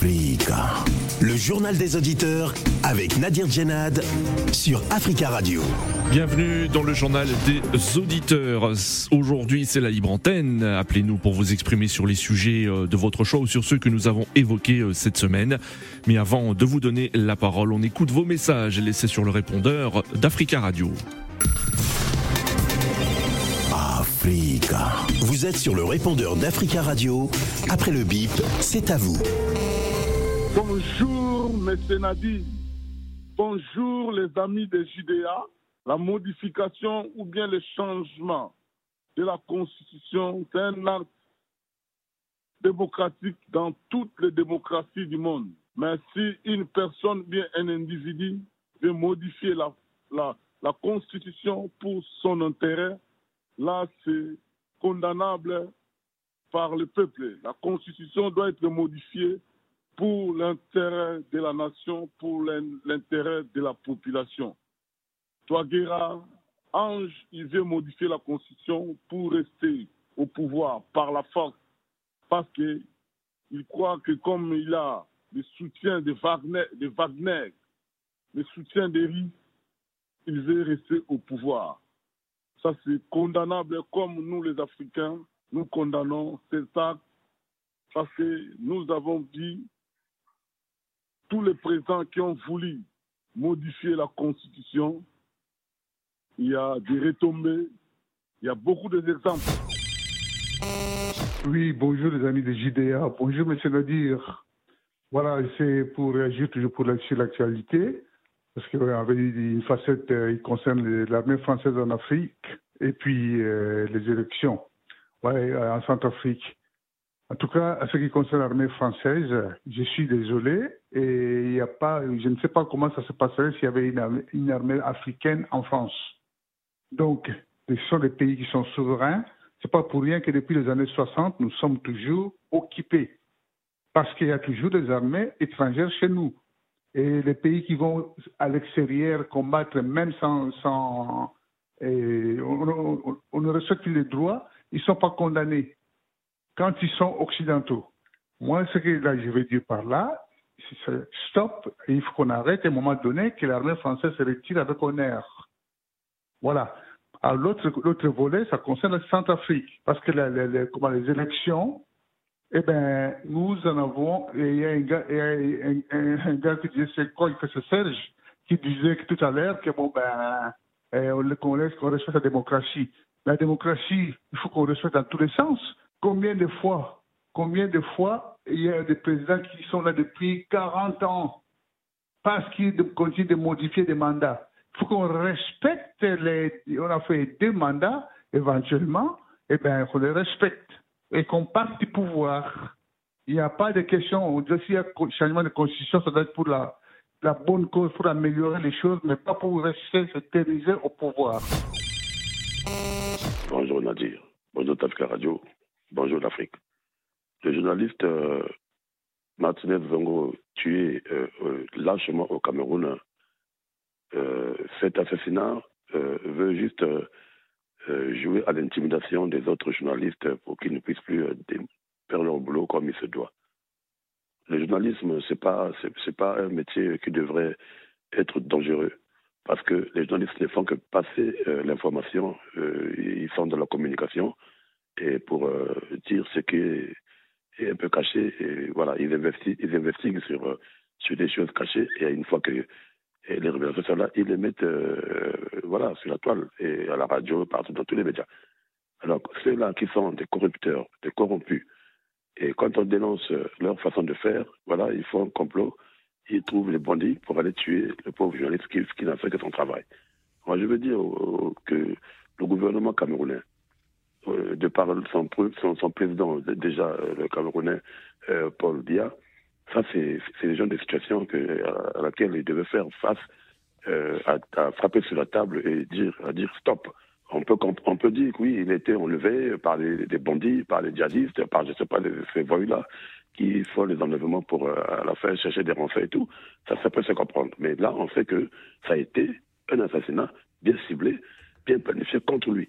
Africa. Le journal des auditeurs avec Nadir Djenad sur Africa Radio. Bienvenue dans le journal des auditeurs. Aujourd'hui, c'est la libre antenne. Appelez-nous pour vous exprimer sur les sujets euh, de votre choix ou sur ceux que nous avons évoqués euh, cette semaine. Mais avant de vous donner la parole, on écoute vos messages laissés sur le répondeur d'Africa Radio. Africa. Vous êtes sur le répondeur d'Africa Radio. Après le bip, c'est à vous. Bonjour, M. Nadi. Bonjour, les amis des JDA. La modification ou bien le changement de la Constitution, c'est un acte démocratique dans toutes les démocraties du monde. Mais si une personne, bien un individu, veut modifier la, la, la Constitution pour son intérêt, là, c'est condamnable par le peuple. La Constitution doit être modifiée pour l'intérêt de la nation, pour l'intérêt de la population. Touaguera, Ange, il veut modifier la Constitution pour rester au pouvoir par la force, parce qu'il croit que comme il a le soutien de Wagner, de Wagner le soutien des RIS, il veut rester au pouvoir. Ça, c'est condamnable comme nous, les Africains, nous condamnons cet acte parce que nous avons dit, tous les présidents qui ont voulu modifier la Constitution, il y a des retombées, il y a beaucoup d'exemples. Oui, bonjour les amis de JDA, bonjour Monsieur Nadir. Voilà, c'est pour réagir toujours pour l'actualité parce qu'il y avait une facette euh, qui concerne l'armée française en Afrique et puis euh, les élections en Centrafrique. En tout cas, à ce qui concerne l'armée française, je suis désolé et y a pas, je ne sais pas comment ça se passerait s'il y avait une, armée africaine en France. Donc, ce sont des pays qui sont souverains. C'est pas pour rien que depuis les années 60, nous sommes toujours occupés parce qu'il y a toujours des armées étrangères chez nous. Et les pays qui vont à l'extérieur combattre, même sans. sans on, on, ne respecte les droits, ils ne sont pas condamnés quand ils sont occidentaux. Moi, ce que là, je veux dire par là, c'est stop, il faut qu'on arrête à un moment donné que l'armée française se retire avec honneur. Voilà. L'autre volet, ça concerne la Centrafrique, parce que les, les, comment, les élections, eh bien, nous en avons, il y a un gars, qui disait, c'est quoi, il fait ce Serge, qui disait tout à l'heure que bon, ben, eh, qu'on respecte la démocratie. La démocratie, il faut qu'on respecte dans tous les sens. Combien de fois, combien de fois il y a des présidents qui sont là depuis 40 ans parce qu'ils continuent de modifier des mandats? Il faut qu'on respecte les. On a fait deux mandats, éventuellement, et eh bien, faut les respecter et qu'on parte du pouvoir. Il n'y a pas de question. On dit s'il y a changement de constitution, ça doit être pour la, bonne cause, pour améliorer les choses, mais pas pour rester se au pouvoir. Bonjour Nadir. Bonjour Tafka Radio. Bonjour l'Afrique. Le journaliste euh, Martinez Zongo, tué euh, euh, lâchement au Cameroun, euh, cet assassinat euh, veut juste jouer à l'intimidation des autres journalistes pour qu'ils ne puissent plus faire leur boulot comme il se doit. Le journalisme, c'est pas c'est pas un métier qui devrait être dangereux parce que les journalistes ne font que passer l'information, ils sont dans la communication et pour euh, dire ce qui est, un peu caché. Et voilà, ils investiguent, ils investiguent sur, euh, sur des choses cachées. Et une fois que les révélations sont là, ils les mettent euh, voilà, sur la toile et à la radio, partout dans tous les médias. Alors, ceux-là qui sont des corrupteurs, des corrompus, et quand on dénonce leur façon de faire, voilà, ils font un complot, ils trouvent les bandits pour aller tuer le pauvre journaliste qui, n'a fait que son travail. Moi, je veux dire que le gouvernement camerounais, de par son, président, déjà euh, le Camerounais euh, Paul Biya, ça c'est le genre de situation à, laquelle il devait faire face, à, frapper sur la table et dire, à dire stop. On peut, on peut dire que oui, il était enlevé par des bandits, par les djihadistes, par je sais pas ces voyous-là qui font les enlèvements pour à la fin chercher des renforts et tout. Ça, ça peut se comprendre. Mais là, on sait que ça a été un assassinat bien ciblé, bien planifié contre lui.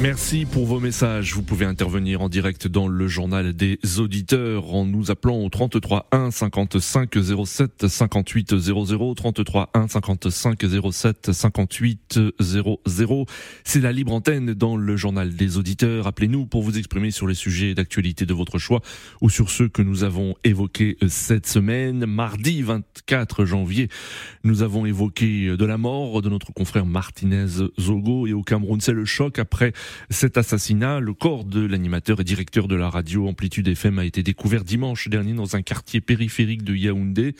Merci pour vos messages. Vous pouvez intervenir en direct dans le journal des auditeurs en nous appelant au 33 1 55 07 58 00 33 1 55 07 58 00. C'est la libre antenne dans le journal des auditeurs. Appelez-nous pour vous exprimer sur les sujets d'actualité de votre choix ou sur ceux que nous avons évoqués cette semaine. Mardi 24 janvier, nous avons évoqué de la mort de notre confrère Martinez Zogo et au Cameroun, c'est le choc après cet assassinat. Le corps de l'animateur et directeur de la radio Amplitude FM a été découvert dimanche dernier dans un quartier périphérique de Yaoundé.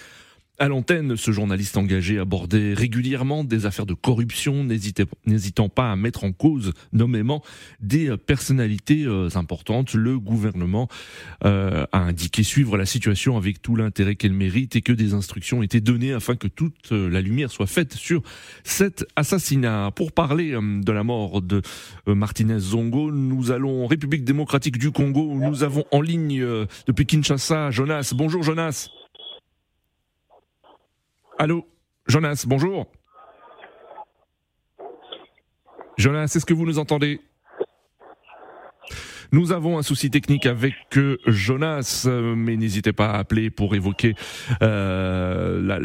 À l'antenne, ce journaliste engagé abordait régulièrement des affaires de corruption, n'hésitant pas à mettre en cause nommément des personnalités euh, importantes. Le gouvernement euh, a indiqué suivre la situation avec tout l'intérêt qu'elle mérite et que des instructions étaient données afin que toute euh, la lumière soit faite sur cet assassinat. Pour parler de la mort de Martinez Zongo, nous allons en République démocratique du Congo nous avons en ligne depuis Kinshasa Jonas. Bonjour Jonas. Allô Jonas, bonjour. Jonas, est-ce que vous nous entendez? Nous avons un souci technique avec euh, Jonas, euh, mais n'hésitez pas à appeler pour évoquer euh,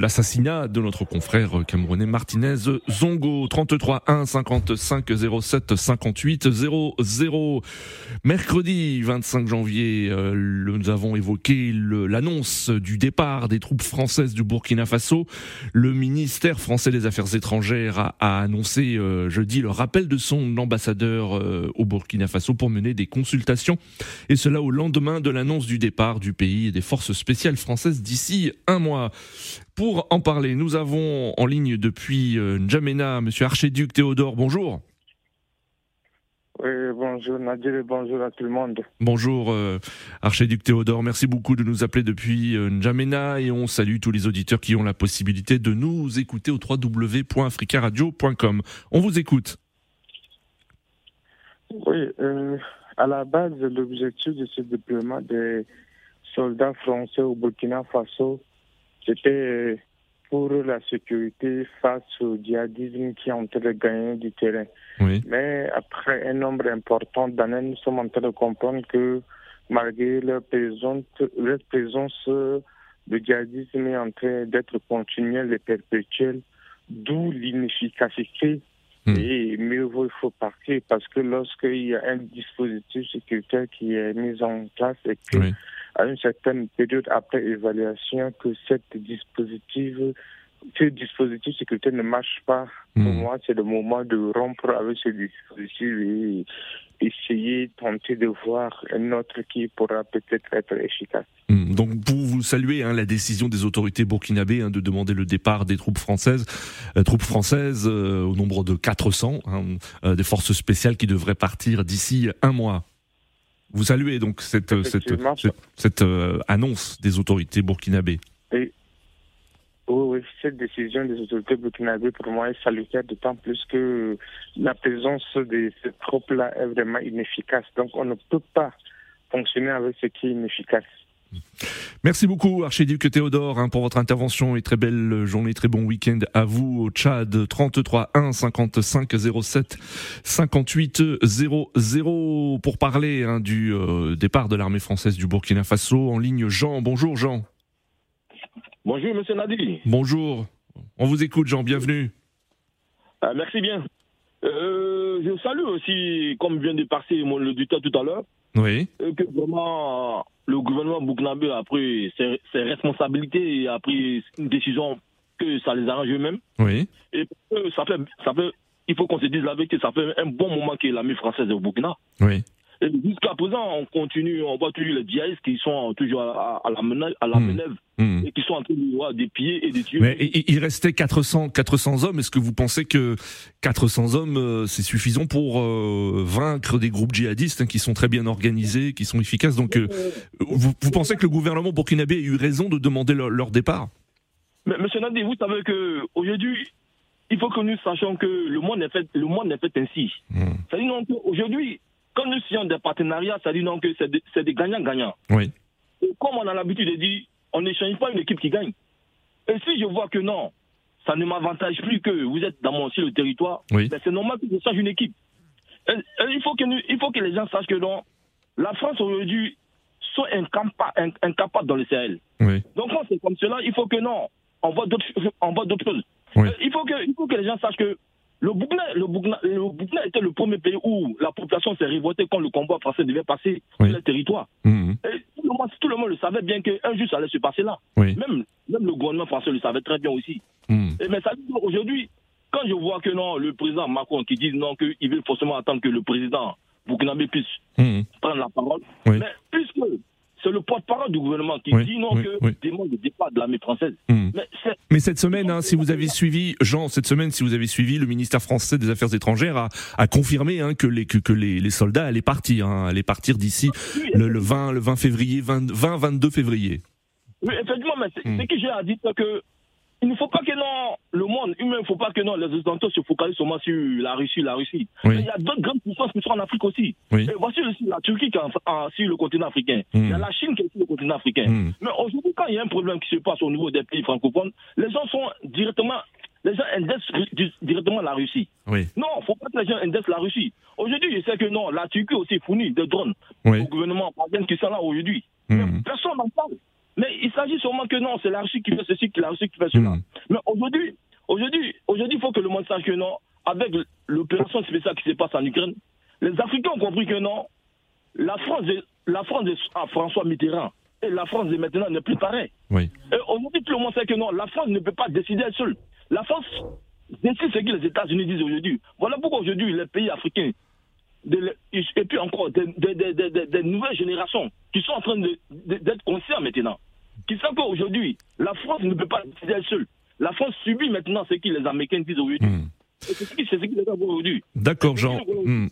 l'assassinat de notre confrère camerounais Martinez Zongo. 33 1 55 07 58 00. Mercredi 25 janvier, nous avons évoqué l'annonce du départ des troupes françaises du Burkina Faso. Le ministère français des Affaires étrangères a annoncé jeudi le rappel de son ambassadeur au Burkina Faso pour mener des consultations, et cela au lendemain de l'annonce du départ du pays et des forces spéciales françaises d'ici un mois. Pour en parler, nous avons en ligne depuis euh, N'Djamena Monsieur Archéduc Théodore, bonjour. Oui, bonjour Nadir et bonjour à tout le monde. Bonjour euh, Archéduc Théodore, merci beaucoup de nous appeler depuis euh, N'Djamena et on salue tous les auditeurs qui ont la possibilité de nous écouter au www.africaradio.com. On vous écoute. Oui, euh, à la base, l'objectif de ce déploiement des soldats français au Burkina Faso, c'était euh, pour la sécurité face au djihadisme qui est en train de gagner du terrain. Mais après un nombre important d'années, nous sommes en train de comprendre que malgré leur présence, leur présence le djihadisme est en train d'être continuel et perpétuel, d'où l'inefficacité Hmm. Et mieux vaut, il faut partir parce que lorsqu'il y a un dispositif sécuritaire qui est mis en place et que, à une certaine période après évaluation, que cette dispositif, ce dispositif sécuritaire ne marche pas, pour hmm. moi, c'est le moment de rompre avec ce dispositif et essayer, tenter de voir un autre qui pourra peut-être être efficace. Hmm. Donc pour vous saluer hein, la décision des autorités burkinabées hein, de demander le départ des troupes françaises, euh, troupes françaises euh, au nombre de 400, hein, euh, des forces spéciales qui devraient partir d'ici un mois. Vous saluez donc cette, cette, cette, annonce des autorités burkinabées. Oui, cette décision des autorités burkinabées pour moi est salutaire, d'autant plus que la présence de ces troupes-là est vraiment inefficace. Donc on ne peut pas fonctionner avec ce qui est inefficace. Merci beaucoup, Archiduc Théodore, hein, pour votre intervention et très belle journée, très bon week-end à vous au Tchad. 33 1 55 07 58 00 pour parler hein, du euh, départ de l'armée française du Burkina Faso. En ligne, Jean. Bonjour, Jean. Bonjour, monsieur Nadi. Bonjour. On vous écoute, Jean. Bienvenue. Ah, merci bien. Euh, je salue aussi, comme vient de passer mon auditeur tout à l'heure, oui. Euh, que vraiment le gouvernement Bouknabé a pris ses, responsabilités et a pris une décision que ça les arrange eux-mêmes. Oui. Et ça fait, ça fait, il faut qu'on se dise la vérité, ça fait un bon moment que l'armée française est au Burkina. Oui. Jusqu'à présent, on continue, on voit toujours les djihadistes qui sont toujours à, la, à la hmm. hmm. et qui sont en train de voir des pieds et des tuer. Mais il restait 400, 400 hommes. Est-ce que vous pensez que 400 hommes, euh, c'est suffisant pour euh, vaincre des groupes djihadistes hein, qui sont très bien organisés, qui sont efficaces? Donc, euh, vous, pensez que le gouvernement burkinabé a eu raison de demander leur, départ? Mais, Monsieur Nadi, vous savez que aujourd'hui, il faut que nous sachions que le monde est fait, le monde est fait ainsi. Hmm. C'est-à-dire qu'aujourd'hui, quand nous signons des partenariats, ça dit non que c'est des, gagnants-gagnants. Oui. comme on a l'habitude de dire, on n'échange pas une équipe qui gagne. Et si je vois que non, ça ne m'avantage plus que vous êtes dans mon le territoire, Oui. ben c'est normal que je change une équipe. Et- et il, faut que nous- il faut que les gens sachent que non, la France aujourd'hui sont incapa- in- incapables dans le Sahel. Oui. Donc quand c'est comme cela, il faut que non, on voit d'autres on voit d'autres choses. Oui. Euh, Il, faut que, il faut que les gens sachent que le Burkina, le, Burkina, le Burkina était le premier pays où la population s'est révoltée quand le convoi français devait passer Oui. sur le territoire. Mhm. Et tout, le monde, tout le monde le savait bien qu'un jour ça allait se passer là. Oui. Même, même le gouvernement français le savait très bien aussi. Mhm. Et mais ça aujourd'hui, quand je vois que non, le président Macron qui dit non, qu'il veut forcément attendre que le président burkinabé puisse Mhm. prendre la parole, Oui. mais puisque c'est le porte-parole du gouvernement qui Oui, dit non oui, que oui. demande le départ de l'armée française. Mhm. Mais cette semaine, hein, si vous avez suivi, Jean, cette semaine, si vous avez suivi, le ministère français des Affaires étrangères a, a confirmé hein, que, les, que, que les, les soldats allaient partir, hein, allaient partir d'ici le, le 20, le 20 février, 20, 20, 22 février. Oui, effectivement, mais c'est Hmm. ce que j'ai à dire, c'est que il ne faut pas que non, le monde humain, il ne faut pas que non, les Occidentaux se focalisent seulement sur la Russie, la Russie. Oui. Il y a d'autres grandes puissances qui sont en Afrique aussi. Oui. Et voici aussi la Turquie qui est en- en- sur le continent africain. Hmm. Il y a la Chine qui est sur le continent africain. Hmm. Mais aujourd'hui, quand il y a un problème qui se passe au niveau des pays francophones, les gens sont directement, les gens indexent di- directement la Russie. Oui. Non, il ne faut pas que les gens indexent la Russie. Aujourd'hui, je sais que non, la Turquie aussi fournit des drones Oui. au gouvernement qui sont là aujourd'hui. Mais Personne n'en parle. Sûrement que non, c'est la Russie qui fait ceci, c'est la Russie qui fait cela. Mhm. Mais aujourd'hui, aujourd'hui, aujourd'hui, il faut que le monde sache que non, avec l'opération spéciale qui se passe en Ukraine, les Africains ont compris que non, la France, de- la France de ah, François Mitterrand et la France de maintenant n'est plus pareil. Oui. Et aujourd'hui, tout le monde sait que non, la France ne peut pas décider elle seule. La France décide ce que les États-Unis disent aujourd'hui. Voilà pourquoi aujourd'hui, les pays africains, de- et puis encore des, des- des- des- des- des nouvelles générations qui sont en train d'être conscients maintenant, qui savent qu'aujourd'hui, la France ne peut pas décider seule. La France subit maintenant ce que les Américains disent aujourd'hui. Et C'est ce qui les aujourd'hui. D'accord, Jean. Hmm.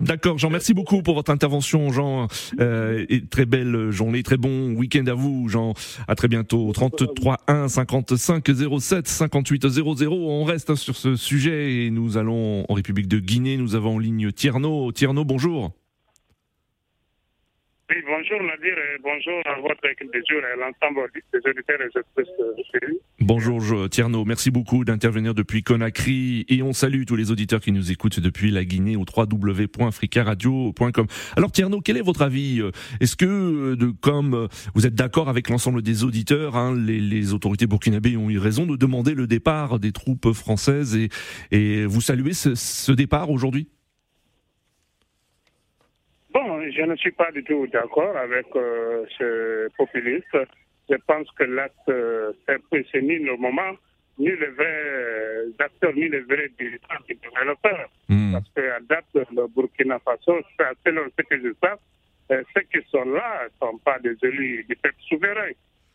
D'accord, Jean. Merci beaucoup pour votre intervention, Jean. Euh, et très belle journée, très bon week-end à vous, Jean. À très bientôt. 33 1 55 07 58 00. On reste hein, sur ce sujet et nous allons en République de Guinée. Nous avons en ligne Tierno. Tierno, bonjour. Oui, bonjour Nadir et bonjour à votre équipe de et à l'ensemble des auditeurs et pays. Bonjour Tierno, merci beaucoup d'intervenir depuis Conakry et on salue tous les auditeurs qui nous écoutent depuis la Guinée au www.africaradio.com. Alors Tierno, quel est votre avis? Est-ce que, de, comme vous êtes d'accord avec l'ensemble des auditeurs, hein, les, autorités burkinabées ont eu raison de demander le départ des troupes françaises et, vous saluez ce, départ aujourd'hui? Je ne suis pas du tout d'accord avec euh, ce populiste. Je pense que l'acte, euh, c'est ni le moment, ni les vrais euh, acteurs, ni les vrais dirigeants qui devraient le faire. Hmm. Parce qu'à date, le Burkina Faso, selon ce que je sais, ceux qui sont là ne sont pas des élus du peuple souverain.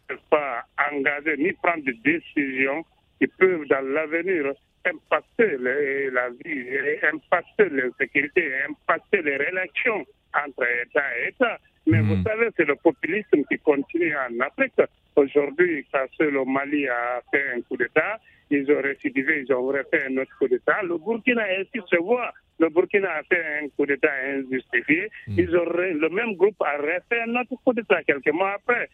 Ils ne sont pas engagés ni prendre des décisions qui peuvent, dans l'avenir, impacter les- la vie, impacter l'insécurité, impacter les relations entre État et État. Mais vous savez, c'est le populisme qui continue en Afrique. Aujourd'hui, parce que le Mali a fait un coup d'État, ils ont récidivé, ils ont refait un autre coup d'État. Le Burkina ainsi se voit. Le Burkina a fait un coup d'État injustifié. Mhm. Ils ont le même groupe a refait un autre coup d'État quelques mois après.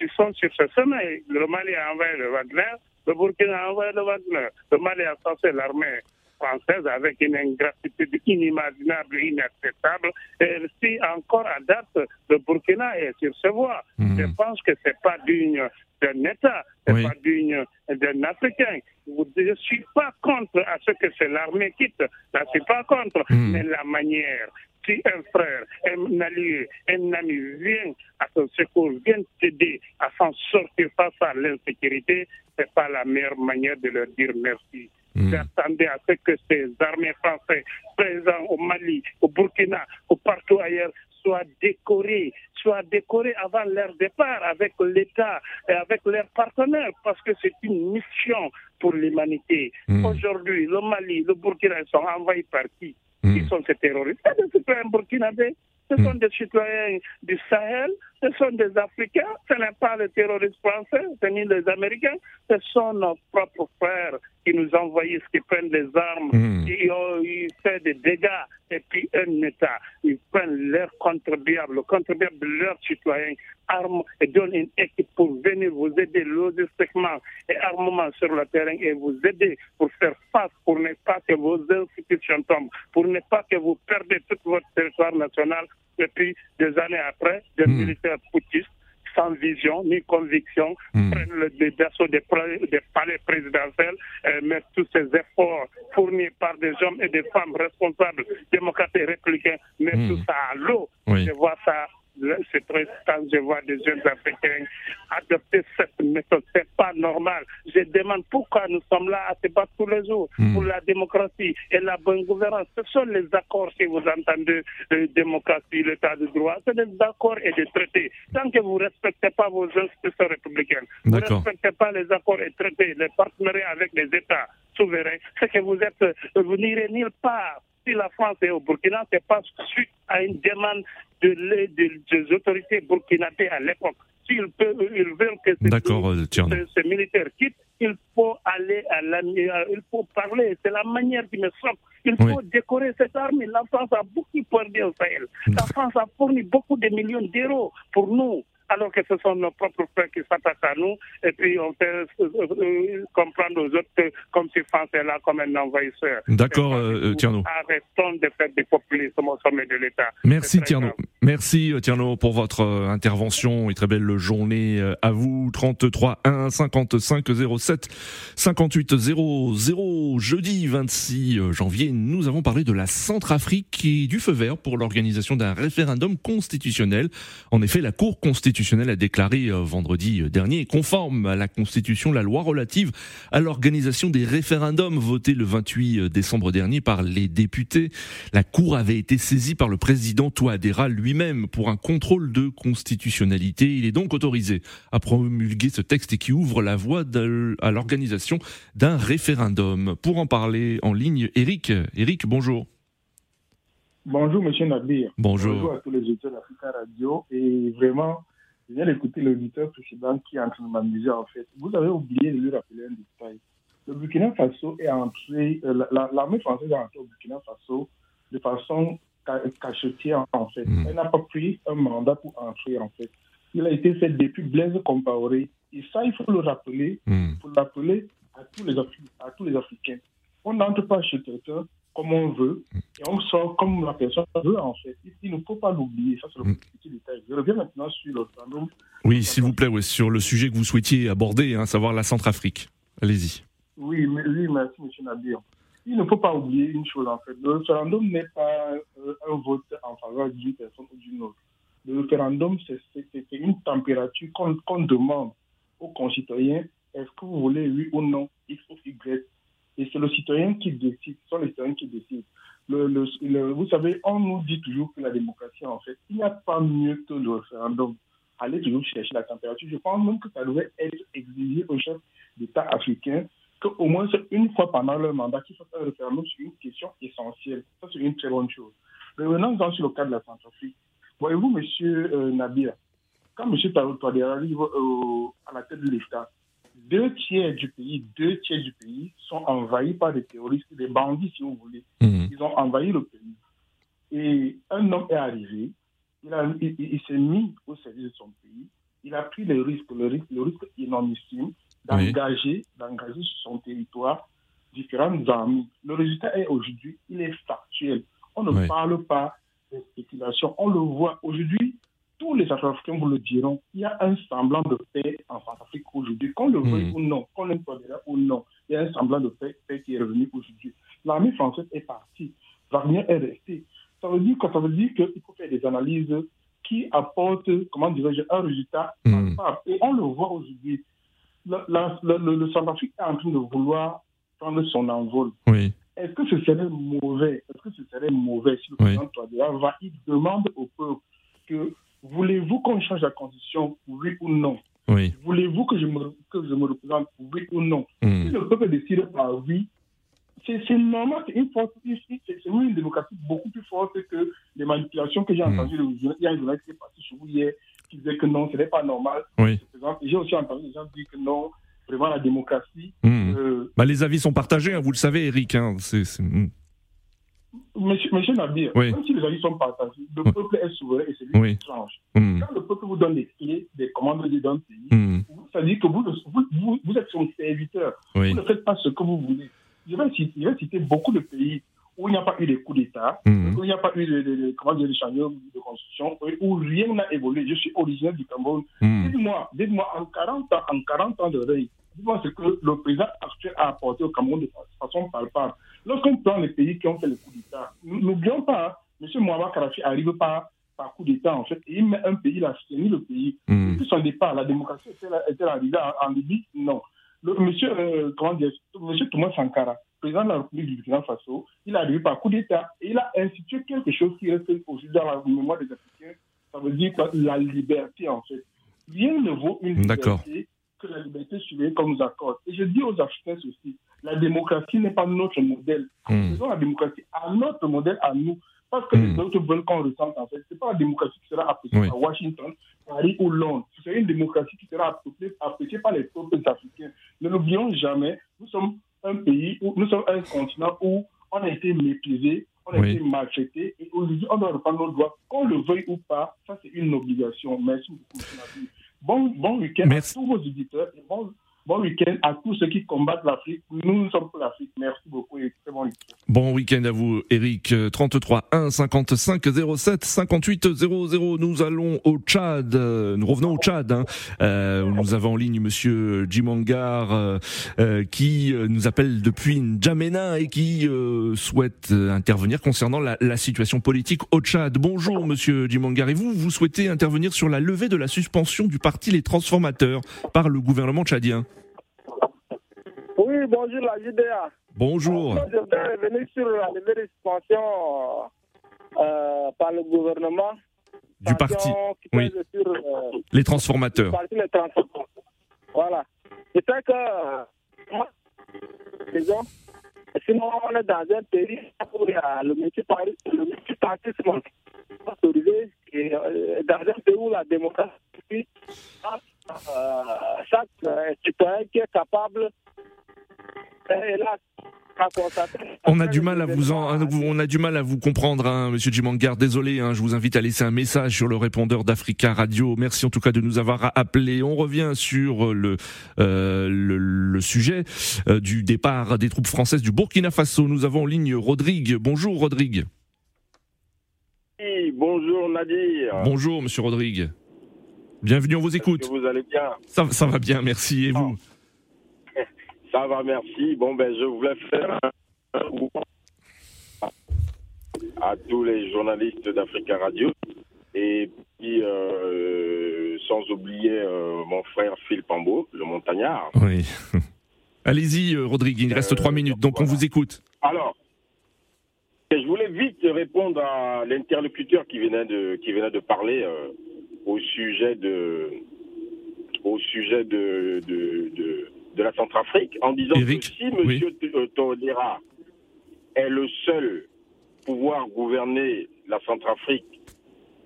Ils sont sur ce chemin. Le Mali a envoyé le Wagner, le Burkina a envoyé le Wagner. Le Mali a censé l'armée française avec une ingratitude inimaginable, inacceptable. Et si encore à date, le Burkina est sur ce voie. Mhm. Je pense que c'est pas digne d'un État, c'est Oui. pas digne d'un Africain. Je ne suis pas contre à ce que c'est l'armée quitte. Je ne suis pas contre, Mhm. mais la manière. Si un frère, un allié, un ami vient à ton secours, vient t'aider à s'en sortir face à l'insécurité, c'est pas la meilleure manière de leur dire merci. Mhm. J'attendais à ce que ces armées françaises présentes au Mali, au Burkina, ou partout ailleurs soient décorées, soient décorées avant leur départ avec l'État et avec leurs partenaires, parce que c'est une mission pour l'humanité. Mhm. Aujourd'hui, le Mali, le Burkina ils sont envahis par qui? Qui Mhm. sont ces terroristes C'est des citoyens burkinabés. Ce sont Mhm. des citoyens du Sahel, ce sont des Africains, ce n'est pas les terroristes français, ce ni les Américains, ce sont nos propres frères qui nous envahissent, qui prennent des armes, Mhm. qui ont ils font des dégâts, et puis un État, ils prennent leur contribuable, le contribuable de leurs citoyens arme et donne une équipe pour venir vous aider logistiquement et armement sur le terrain et vous aider pour faire face, pour ne pas que vos institutions tombent, pour ne pas que vous perdez tout votre territoire national. Et puis, des années après, des Hmm. militaires poutistes sans vision ni conviction Hmm. prennent le assaut des, des palais présidentiels, euh, mettent tous ces efforts fournis par des hommes et des femmes responsables, démocrates et républicains, mettent Hmm. tout ça à l'eau. Oui. Je vois ça, c'est très quand je vois des jeunes Africains adopter cette méthode. C'est pas normal. Je demande pourquoi nous sommes là à se battre tous les jours Hmm. pour la démocratie et la bonne gouvernance. Ce sont les accords que vous entendez, euh, démocratie, l'état de droit. C'est des accords et des traités. Tant que vous respectez pas vos institutions républicaines, vous D'accord. respectez pas les accords et traités, les partenariats avec les États souverains, c'est que vous êtes, euh, vous n'irez nulle part. Si la France est au Burkina, c'est pas suite à une demande de l'aide des, des autorités burkinabées à l'époque. S'ils ils veulent que ces- euh, ces, militaires quittent, il faut aller à la, euh, il faut parler. C'est la manière qui me choque. Il faut décorer cette armée. La France a beaucoup perdu au Sahel. La France a fourni beaucoup de millions d'euros pour nous. Alors que ce sont nos propres frères qui s'attaquent à nous, et puis on fait euh, euh, comprendre aux autres que comme si France est là comme un envahisseur. D'accord, euh, tout. Tierno. Arrêtons de faire des populismes au sommet de l'État. Merci Tierno. grave. Merci euh, Tierno pour votre euh, intervention et très belle journée euh, à vous. 33 1 55 07 58 00 jeudi 26 euh, janvier. Nous avons parlé de la Centrafrique et du feu vert pour l'organisation d'un référendum constitutionnel. En effet, la Cour constitutionnelle a déclaré vendredi dernier conforme à la Constitution la loi relative à l'organisation des référendums votés le 28 décembre dernier par les députés. La Cour avait été saisie par le président Touadéra lui-même pour un contrôle de constitutionnalité. Il est donc autorisé à promulguer ce texte et qui ouvre la voie à l'organisation d'un référendum. Pour en parler en ligne, Eric. Eric, bonjour. Bonjour, monsieur Nadir. Bonjour. Bonjour à tous les auditeurs d'Africa Radio. Et vraiment, je viens d'écouter l'auditeur précédent qui est en train de m'amuser, en fait. Vous avez oublié de lui rappeler un détail. Le Burkina Faso est entré, euh, la- la- l'armée française est entrée au Burkina Faso de façon ca- cachetière, en fait. Mm. Elle n'a pas pris un mandat pour entrer, en fait. Il a été fait depuis Blaise Compaoré. Et ça, il faut le rappeler, Hmm. il faut le rappeler à tous les, Afri- à tous les Africains. On n'entre pas chez quelqu'un comme on veut et on sort comme la personne veut, en fait. Il, ne faut pas l'oublier. Ça, c'est le Mm. petit détail. Je reviens maintenant sur le. Oui, s'il vous plaît, sur le sujet que vous souhaitiez aborder, hein, savoir la Centrafrique. Allez-y. Oui, mais- oui, merci, M. Nadir. Il ne faut pas oublier une chose, en fait. Le référendum n'est pas euh, un vote en faveur d'une personne ou d'une autre. Le référendum, c'est une température qu'on demande aux concitoyens. Est-ce que vous voulez oui ou non X ou Y Et c'est le citoyen qui décide, ce sont les citoyens qui décident. Vous savez, on nous dit toujours que la démocratie, en fait, il n'y a pas mieux que le référendum. Allez toujours chercher la température. Je pense même que ça devrait être exigé aux chefs d'État africains qu'au moins une fois pendant leur mandat, qu'ils fassent un référendum sur une question essentielle. Ça, c'est une très bonne chose. Revenons donc sur le cas de la Centrafrique. Voyez-vous, monsieur euh, Nabia, quand M. Touadéra arrive euh, à la tête de l'État, deux tiers du pays, deux tiers du pays sont envahis par des terroristes, des bandits, si vous voulez. Hmm. Ils ont envahi le pays. Et un homme est arrivé, il, a- il- il- il s'est mis au service de son pays, il a pris le risque, le risque, le risque énormissime d'engager, d'engager sur son territoire différentes armées. Le résultat est aujourd'hui, il est factuel. On ne Oui. parle pas de spéculation, on le voit aujourd'hui. Tous les Africains vous le diront, il y a un semblant de paix en Centrafrique aujourd'hui, qu'on le veuille Mhm. ou non, qu'on tolère ou non. Il y a un semblant de paix, paix qui est revenu aujourd'hui. L'armée française est partie, Wagner est resté. Ça veut dire que ça veut dire qu'il faut faire des analyses qui apportent, comment dirais-je, un résultat palpable. Et on le voit aujourd'hui. Le, le, le Centrafrique est en train de vouloir prendre son envol. Oui. Est-ce que ce serait mauvais? Est-ce que ce serait mauvais? Si le Oui. président va, il demande au peuple que voulez-vous qu'on change la constitution, oui ou non? Oui. Voulez-vous que je me, que je me représente, oui ou non? Hmm. Si le peuple décide par oui, c'est normal, c'est une force, c'est une démocratie beaucoup plus forte que les manipulations que j'ai Mm. entendues. Il y a un journaliste qui est parti chez vous hier qui disait que non, ce n'est pas normal. Oui. Et J'ai aussi entendu des gens dire que non, vraiment la démocratie. Hmm. euh, Bah, les avis sont partagés, hein, vous le savez, Eric. hein, c'est- c'est- hmm. Monsieur, monsieur Nabir, Oui. même si les avis sont partagés, le Oui. peuple est souverain et c'est lui Oui. qui tranche. Hmm, Quand le peuple vous donne des clés, des commandes d'un pays, hmm, ça veut dire que vous, vous, vous, êtes son serviteur. Vous ne faites pas ce que vous voulez. Je vais citer, je vais citer beaucoup de pays où il n'y a pas eu de coup d'État, Mhm. où il n'y a pas eu de, de, de- comment dire, de changement de constitution, où rien n'a évolué. Je suis originaire du Cameroun. hmm. Dites-moi, dites-moi, en 40 ans, en 40 ans de règne, dites-moi ce que le président actuel a apporté au Cameroun de façon palpable. Lorsqu'on prend les pays qui ont fait le coup d'État, n'oublions pas, hein, M. Mouawa Kadhafi arrive par, par coup d'État, en fait, et il met un pays, il a fini le pays. Hmm. Depuis son départ, la démocratie était, arrivée en, en Libye Non. Le, monsieur, euh, comment dire, monsieur Thomas Sankara, président de la République du Burkina Faso, il est arrivé par coup d'État et il a institué quelque chose qui reste aujourd'hui dans la mémoire des Africains. Ça veut dire quoi? La liberté, en fait. Rien ne vaut une liberté que la liberté surveillée qu'on nous accorde. Et je dis aux Africains ceci la démocratie n'est pas notre modèle. Hmm. Faisons la démocratie à notre modèle, à nous. Parce que Hmm. les autres veulent qu'on ressente, en fait. Ce n'est pas la démocratie qui sera appréciée Oui. à Washington, Paris ou Londres. Ce serait une démocratie qui sera appréciée, appréciée par les peuples africains. Ne l'oublions jamais, nous sommes un pays, où, nous sommes un continent où on a été méprisé, on a Oui. été maltraité, et aujourd'hui, on doit reprendre nos droits, qu'on le veuille ou pas. Ça, c'est une obligation. Merci beaucoup. Bon, bon week-end à tous vos auditeurs et bon, bon week-end à tous ceux qui combattent l'Afrique. Nous, nous sommes pour l'Afrique. Merci beaucoup et très bon week-end. Bon week-end à vous, Eric. Euh, 33 1 55 07 58 00. Nous allons au Tchad. Euh, Nous revenons au Tchad. Hein. Euh, nous avons en ligne Monsieur Jimangar euh, qui nous appelle depuis N'Djamena et qui souhaite intervenir concernant la, la situation politique au Tchad. Bonjour Monsieur Jimangar. Et vous, vous souhaitez intervenir sur la levée de la suspension du parti Les Transformateurs par le gouvernement tchadien? Oui, bonjour la JDA. Bonjour. Moi, Je voudrais revenir sur la levée de suspension euh, par le gouvernement. Du parti, oui. Sur, euh, Les le transformateurs. parti des transports. Voilà. C'est vrai que, euh, moi, disons, sinon on est dans un pays où il y a le multipartisme, autorisé et euh, dans un pays où la démocratie, euh, chaque euh, citoyen qui est capable là. On a du mal à vous en, on a du mal à vous comprendre, hein, Monsieur Jimangar. Désolé, hein, je vous invite à laisser un message sur le répondeur d'Africa Radio. Merci en tout cas de nous avoir appelés. On revient sur le euh, le, le sujet euh, du départ des troupes françaises du Burkina Faso. Nous avons en ligne Rodrigue. Bonjour Rodrigue. Oui, bonjour Nadir. Bonjour Monsieur Rodrigue. Bienvenue, on vous écoute. que vous allez bien Ça, ça va bien, merci. Et vous? Ça va, merci. Bon, ben, je voulais faire un à tous les journalistes d'Africa Radio et puis, euh, sans oublier euh, mon frère Phil Pambo, le montagnard. Oui. Allez-y, euh, Rodrigue. Il reste trois minutes, donc on vous écoute. Alors, je voulais vite répondre à l'interlocuteur qui venait de qui venait de parler euh, au sujet de au sujet de de, de, de la Centrafrique en disant Eric, que si Monsieur oui. Todera est le seul pouvoir gouverner la Centrafrique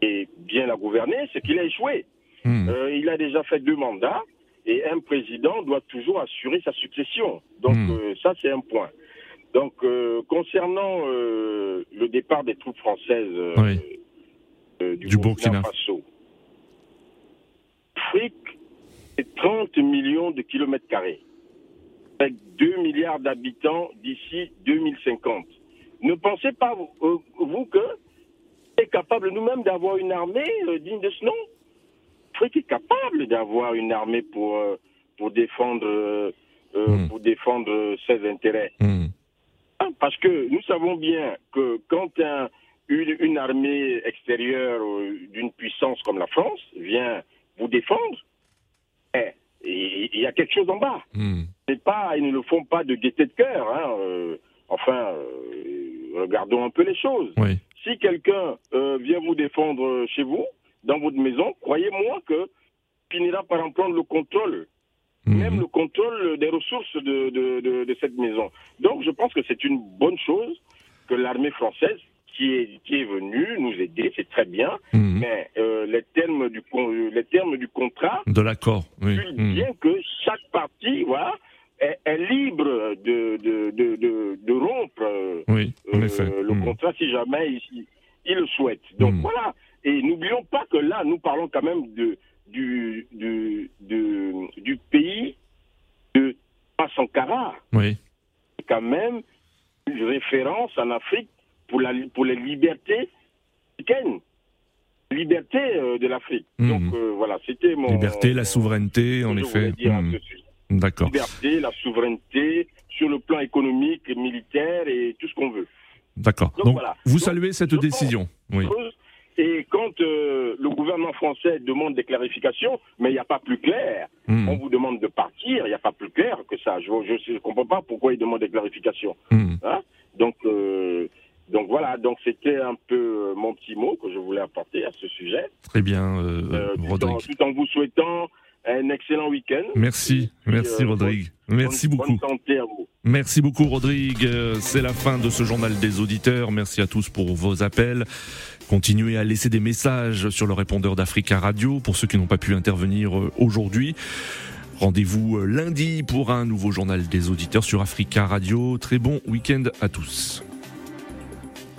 et bien la gouverner, c'est qu'il a échoué. Hmm. Euh, il a déjà fait deux mandats et un président doit toujours assurer sa succession. Donc Hmm. euh, ça c'est un point. Donc euh, concernant euh, le départ des troupes françaises euh, Oui. euh, du, Du Burkina, Burkina. Faso, l'Afrique c'est 30 millions de kilomètres carrés avec 2 milliards d'habitants d'ici 2050. Ne pensez pas euh, vous que est capable nous-mêmes d'avoir une armée euh, digne de ce nom? L'Afrique est capable d'avoir une armée pour, euh, pour défendre, euh, euh, Mm. pour défendre euh, ses intérêts? Hmm. Hein, Parce que nous savons bien que quand un- une, une armée extérieure euh, d'une puissance comme la France vient vous défendre, il il y a quelque chose en bas. Hmm. C'est pas, ils ne le font pas de gaieté de cœur. hein, euh, enfin, euh, regardons un peu les choses. Oui. Si quelqu'un euh, vient vous défendre chez vous, dans votre maison, croyez-moi que finira par en prendre le contrôle, Hmm. même le contrôle des ressources de, de, de, de cette maison. Donc, je pense que c'est une bonne chose que l'armée française qui est, qui est venue nous aider, c'est très bien, Hmm. mais euh, les termes du euh, les termes du contrat De l'accord. Oui. Hmm. bien que chaque parti, voilà, est, est libre de, de, de, de, de rompre euh, euh, effet. le Mm. contrat si jamais il, il le souhaite. Donc Mm. voilà. Et n'oublions pas que là, nous parlons quand même de, du, du, du, du pays de Sankara. Oui. Quand même une référence en Afrique pour, la, pour les libertés africaines. Liberté euh, de l'Afrique. Mm. Donc euh, voilà, c'était mon. Liberté, la souveraineté, en effet. sujet. D'accord. Liberté, la souveraineté sur le plan économique, militaire et tout ce qu'on veut. D'accord. Donc, Donc, voilà. vous Donc, saluez cette décision. Oui. Et quand euh, le gouvernement français demande des clarifications, mais il n'y a pas plus clair, Mm. on vous demande de partir, il n'y a pas plus clair que ça. Je ne comprends pas pourquoi il demande des clarifications. Hein? Donc, euh, donc voilà, donc c'était un peu euh, mon petit mot que je voulais apporter à ce sujet, Très bien, euh, euh, tout, en, Rodrigue. tout en vous souhaitant un excellent week-end. Merci, merci euh, Rodrigue. Merci Bonne- beaucoup. Bonne. Merci beaucoup Rodrigue. Euh, C'est la fin de ce journal des auditeurs. Merci à tous pour vos appels. Continuez à laisser des messages sur le répondeur d'Africa Radio pour ceux qui n'ont pas pu intervenir euh, aujourd'hui. Rendez-vous euh, lundi pour un nouveau journal des auditeurs sur Africa Radio. Très bon week-end à tous.